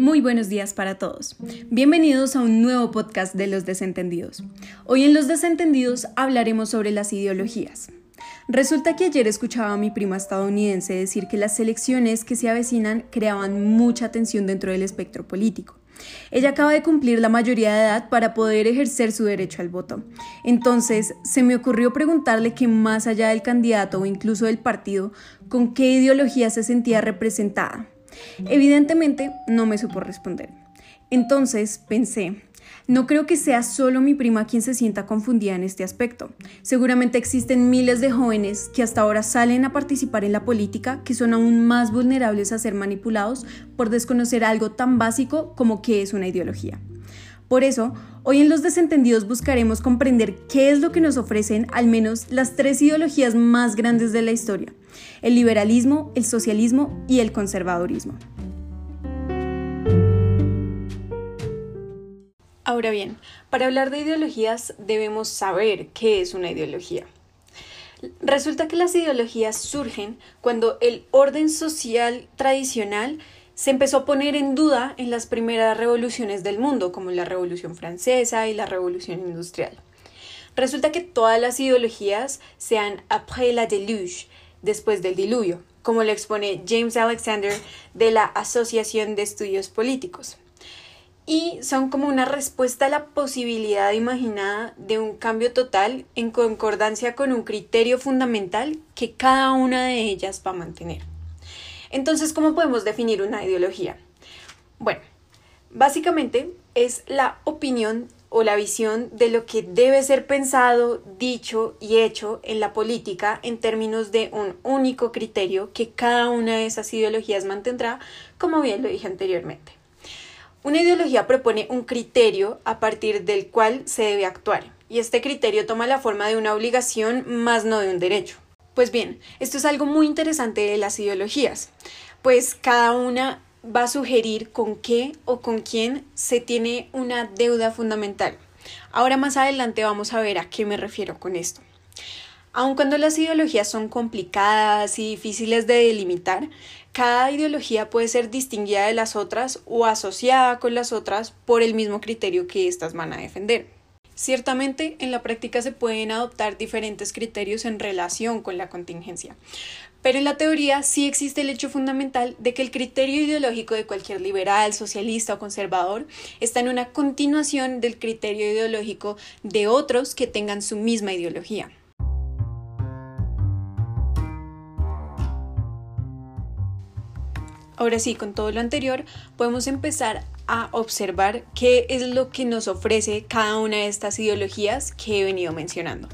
Muy buenos días para todos. Bienvenidos a un nuevo podcast de Los Desentendidos. Hoy en Los Desentendidos hablaremos sobre las ideologías. Resulta que ayer escuchaba a mi prima estadounidense decir que las elecciones que se avecinan creaban mucha tensión dentro del espectro político. Ella acaba de cumplir la mayoría de edad para poder ejercer su derecho al voto. Entonces, se me ocurrió preguntarle que más allá del candidato o incluso del partido, con qué ideología se sentía representada. Evidentemente, no me supo responder. Entonces, pensé, no creo que sea solo mi prima quien se sienta confundida en este aspecto. Seguramente existen miles de jóvenes que hasta ahora salen a participar en la política que son aún más vulnerables a ser manipulados por desconocer algo tan básico como qué es una ideología. Por eso, hoy en Los Desentendidos buscaremos comprender qué es lo que nos ofrecen al menos las tres ideologías más grandes de la historia, el liberalismo, el socialismo y el conservadurismo. Ahora bien, para hablar de ideologías debemos saber qué es una ideología. Resulta que las ideologías surgen cuando el orden social tradicional se empezó a poner en duda en las primeras revoluciones del mundo, como la Revolución Francesa y la Revolución Industrial. Resulta que todas las ideologías sean après la déluge, después del diluvio, como lo expone James Alexander de la Asociación de Estudios Políticos y son como una respuesta a la posibilidad imaginada de un cambio total en concordancia con un criterio fundamental que cada una de ellas va a mantener. Entonces, ¿cómo podemos definir una ideología? Bueno, básicamente es la opinión o la visión de lo que debe ser pensado, dicho y hecho en la política en términos de un único criterio que cada una de esas ideologías mantendrá, como bien lo dije anteriormente. Una ideología propone un criterio a partir del cual se debe actuar, y este criterio toma la forma de una obligación más no de un derecho. Pues bien, esto es algo muy interesante de las ideologías, pues cada una va a sugerir con qué o con quién se tiene una deuda fundamental. Ahora más adelante vamos a ver a qué me refiero con esto. Aun cuando las ideologías son complicadas y difíciles de delimitar, cada ideología puede ser distinguida de las otras o asociada con las otras por el mismo criterio que éstas van a defender. Ciertamente, en la práctica se pueden adoptar diferentes criterios en relación con la contingencia, pero en la teoría sí existe el hecho fundamental de que el criterio ideológico de cualquier liberal, socialista o conservador está en una continuación del criterio ideológico de otros que tengan su misma ideología. Ahora sí, con todo lo anterior, podemos empezar a observar qué es lo que nos ofrece cada una de estas ideologías que he venido mencionando.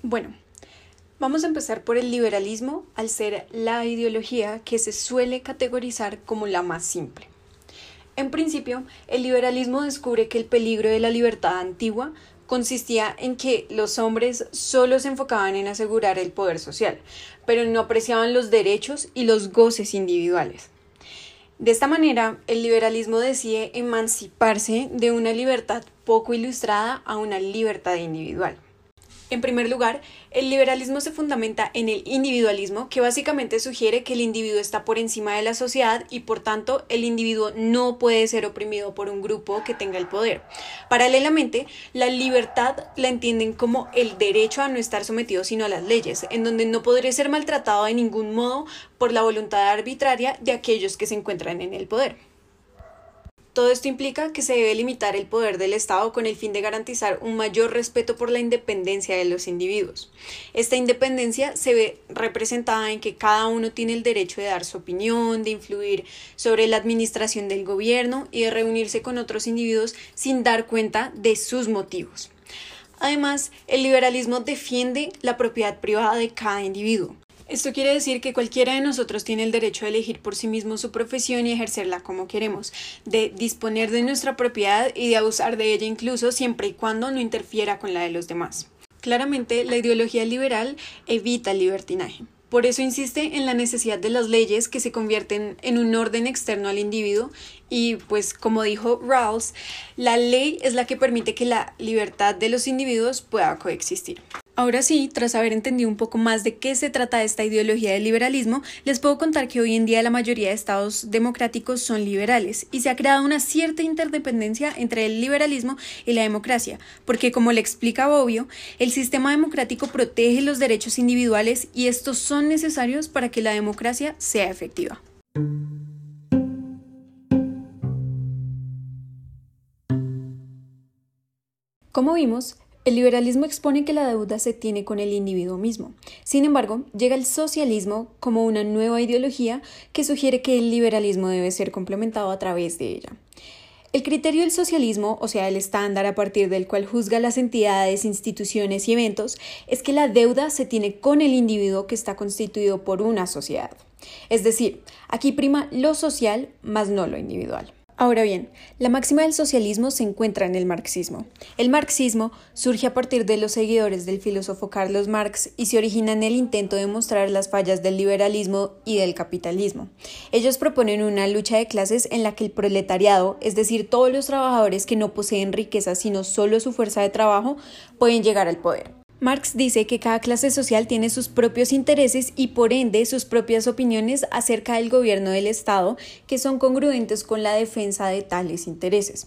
Bueno, vamos a empezar por el liberalismo al ser la ideología que se suele categorizar como la más simple. En principio, el liberalismo descubre que el peligro de la libertad antigua consistía en que los hombres solo se enfocaban en asegurar el poder social, pero no apreciaban los derechos y los goces individuales. De esta manera, el liberalismo decide emanciparse de una libertad poco ilustrada a una libertad individual. En primer lugar, el liberalismo se fundamenta en el individualismo, que básicamente sugiere que el individuo está por encima de la sociedad y por tanto el individuo no puede ser oprimido por un grupo que tenga el poder. Paralelamente, la libertad la entienden como el derecho a no estar sometido sino a las leyes, en donde no podré ser maltratado de ningún modo por la voluntad arbitraria de aquellos que se encuentran en el poder. Todo esto implica que se debe limitar el poder del Estado con el fin de garantizar un mayor respeto por la independencia de los individuos. Esta independencia se ve representada en que cada uno tiene el derecho de dar su opinión, de influir sobre la administración del gobierno y de reunirse con otros individuos sin dar cuenta de sus motivos. Además, el liberalismo defiende la propiedad privada de cada individuo. Esto quiere decir que cualquiera de nosotros tiene el derecho a elegir por sí mismo su profesión y ejercerla como queremos, de disponer de nuestra propiedad y de abusar de ella incluso siempre y cuando no interfiera con la de los demás. Claramente, la ideología liberal evita el libertinaje. Por eso insiste en la necesidad de las leyes que se convierten en un orden externo al individuo y pues como dijo Rawls, la ley es la que permite que la libertad de los individuos pueda coexistir. Ahora sí, tras haber entendido un poco más de qué se trata esta ideología del liberalismo, les puedo contar que hoy en día la mayoría de estados democráticos son liberales y se ha creado una cierta interdependencia entre el liberalismo y la democracia, porque como le explica Bobbio, el sistema democrático protege los derechos individuales y estos son necesarios para que la democracia sea efectiva. Como vimos, el liberalismo expone que la deuda se tiene con el individuo mismo. Sin embargo, llega el socialismo como una nueva ideología que sugiere que el liberalismo debe ser complementado a través de ella. El criterio del socialismo, o sea, el estándar a partir del cual juzga las entidades, instituciones y eventos, es que la deuda se tiene con el individuo que está constituido por una sociedad. Es decir, aquí prima lo social más no lo individual. Ahora bien, la máxima del socialismo se encuentra en el marxismo. El marxismo surge a partir de los seguidores del filósofo Carlos Marx y se origina en el intento de mostrar las fallas del liberalismo y del capitalismo. Ellos proponen una lucha de clases en la que el proletariado, es decir, todos los trabajadores que no poseen riqueza sino solo su fuerza de trabajo, pueden llegar al poder. Marx dice que cada clase social tiene sus propios intereses y por ende sus propias opiniones acerca del gobierno del Estado que son congruentes con la defensa de tales intereses.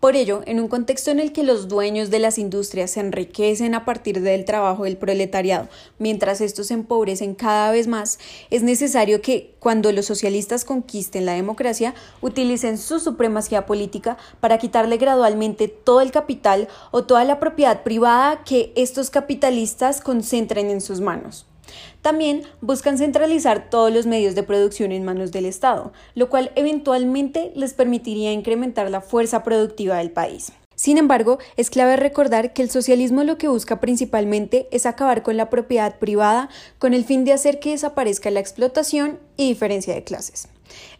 Por ello, en un contexto en el que los dueños de las industrias se enriquecen a partir del trabajo del proletariado, mientras estos se empobrecen cada vez más, es necesario que, cuando los socialistas conquisten la democracia, utilicen su supremacía política para quitarle gradualmente todo el capital o toda la propiedad privada que estos capitalistas concentren en sus manos. También buscan centralizar todos los medios de producción en manos del Estado, lo cual eventualmente les permitiría incrementar la fuerza productiva del país. Sin embargo, es clave recordar que el socialismo lo que busca principalmente es acabar con la propiedad privada con el fin de hacer que desaparezca la explotación y diferencia de clases.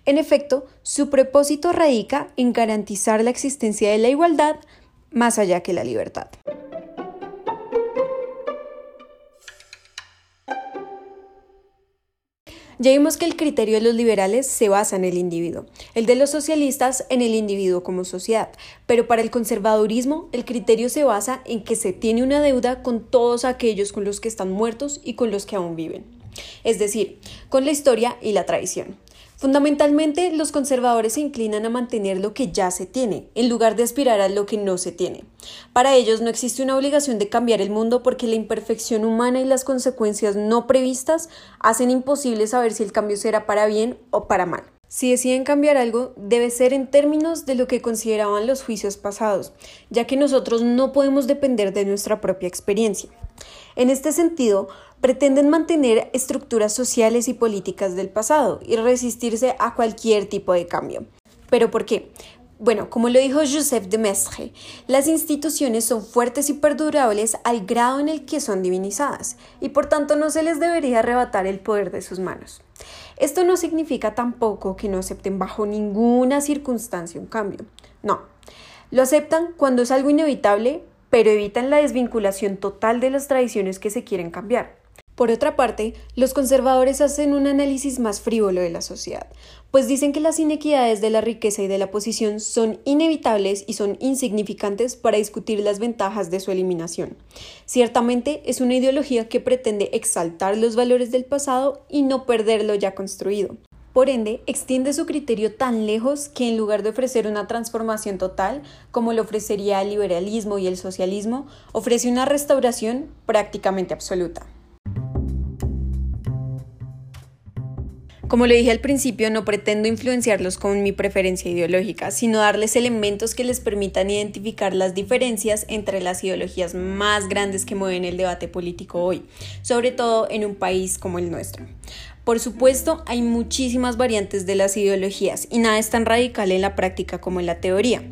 En efecto, su propósito radica en garantizar la existencia de la igualdad más allá que la libertad. Ya vimos que el criterio de los liberales se basa en el individuo, el de los socialistas en el individuo como sociedad, pero para el conservadurismo el criterio se basa en que se tiene una deuda con todos aquellos con los que están muertos y con los que aún viven, es decir, con la historia y la tradición. Fundamentalmente, los conservadores se inclinan a mantener lo que ya se tiene, en lugar de aspirar a lo que no se tiene. Para ellos no existe una obligación de cambiar el mundo porque la imperfección humana y las consecuencias no previstas hacen imposible saber si el cambio será para bien o para mal. Si deciden cambiar algo, debe ser en términos de lo que consideraban los juicios pasados, ya que nosotros no podemos depender de nuestra propia experiencia. En este sentido, pretenden mantener estructuras sociales y políticas del pasado y resistirse a cualquier tipo de cambio. ¿Pero por qué? Bueno, como lo dijo Joseph de Maistre, las instituciones son fuertes y perdurables al grado en el que son divinizadas y por tanto no se les debería arrebatar el poder de sus manos. Esto no significa tampoco que no acepten bajo ninguna circunstancia un cambio. No, lo aceptan cuando es algo inevitable, pero evitan la desvinculación total de las tradiciones que se quieren cambiar. Por otra parte, los conservadores hacen un análisis más frívolo de la sociedad, pues dicen que las inequidades de la riqueza y de la posición son inevitables y son insignificantes para discutir las ventajas de su eliminación. Ciertamente es una ideología que pretende exaltar los valores del pasado y no perder lo ya construido. Por ende, extiende su criterio tan lejos que en lugar de ofrecer una transformación total, como lo ofrecería el liberalismo y el socialismo, ofrece una restauración prácticamente absoluta. Como le dije al principio, no pretendo influenciarlos con mi preferencia ideológica, sino darles elementos que les permitan identificar las diferencias entre las ideologías más grandes que mueven el debate político hoy, sobre todo en un país como el nuestro. Por supuesto, hay muchísimas variantes de las ideologías y nada es tan radical en la práctica como en la teoría.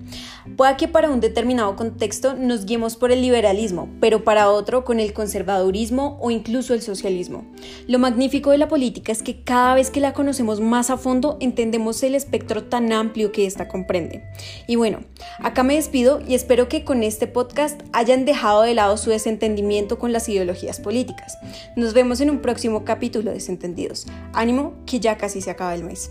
Puede que para un determinado contexto nos guiemos por el liberalismo, pero para otro con el conservadurismo o incluso el socialismo. Lo magnífico de la política es que cada vez que la conocemos más a fondo entendemos el espectro tan amplio que ésta comprende. Y bueno, acá me despido y espero que con este podcast hayan dejado de lado su desentendimiento con las ideologías políticas. Nos vemos en un próximo capítulo de Desentendidos. Ánimo, que ya casi se acaba el mes.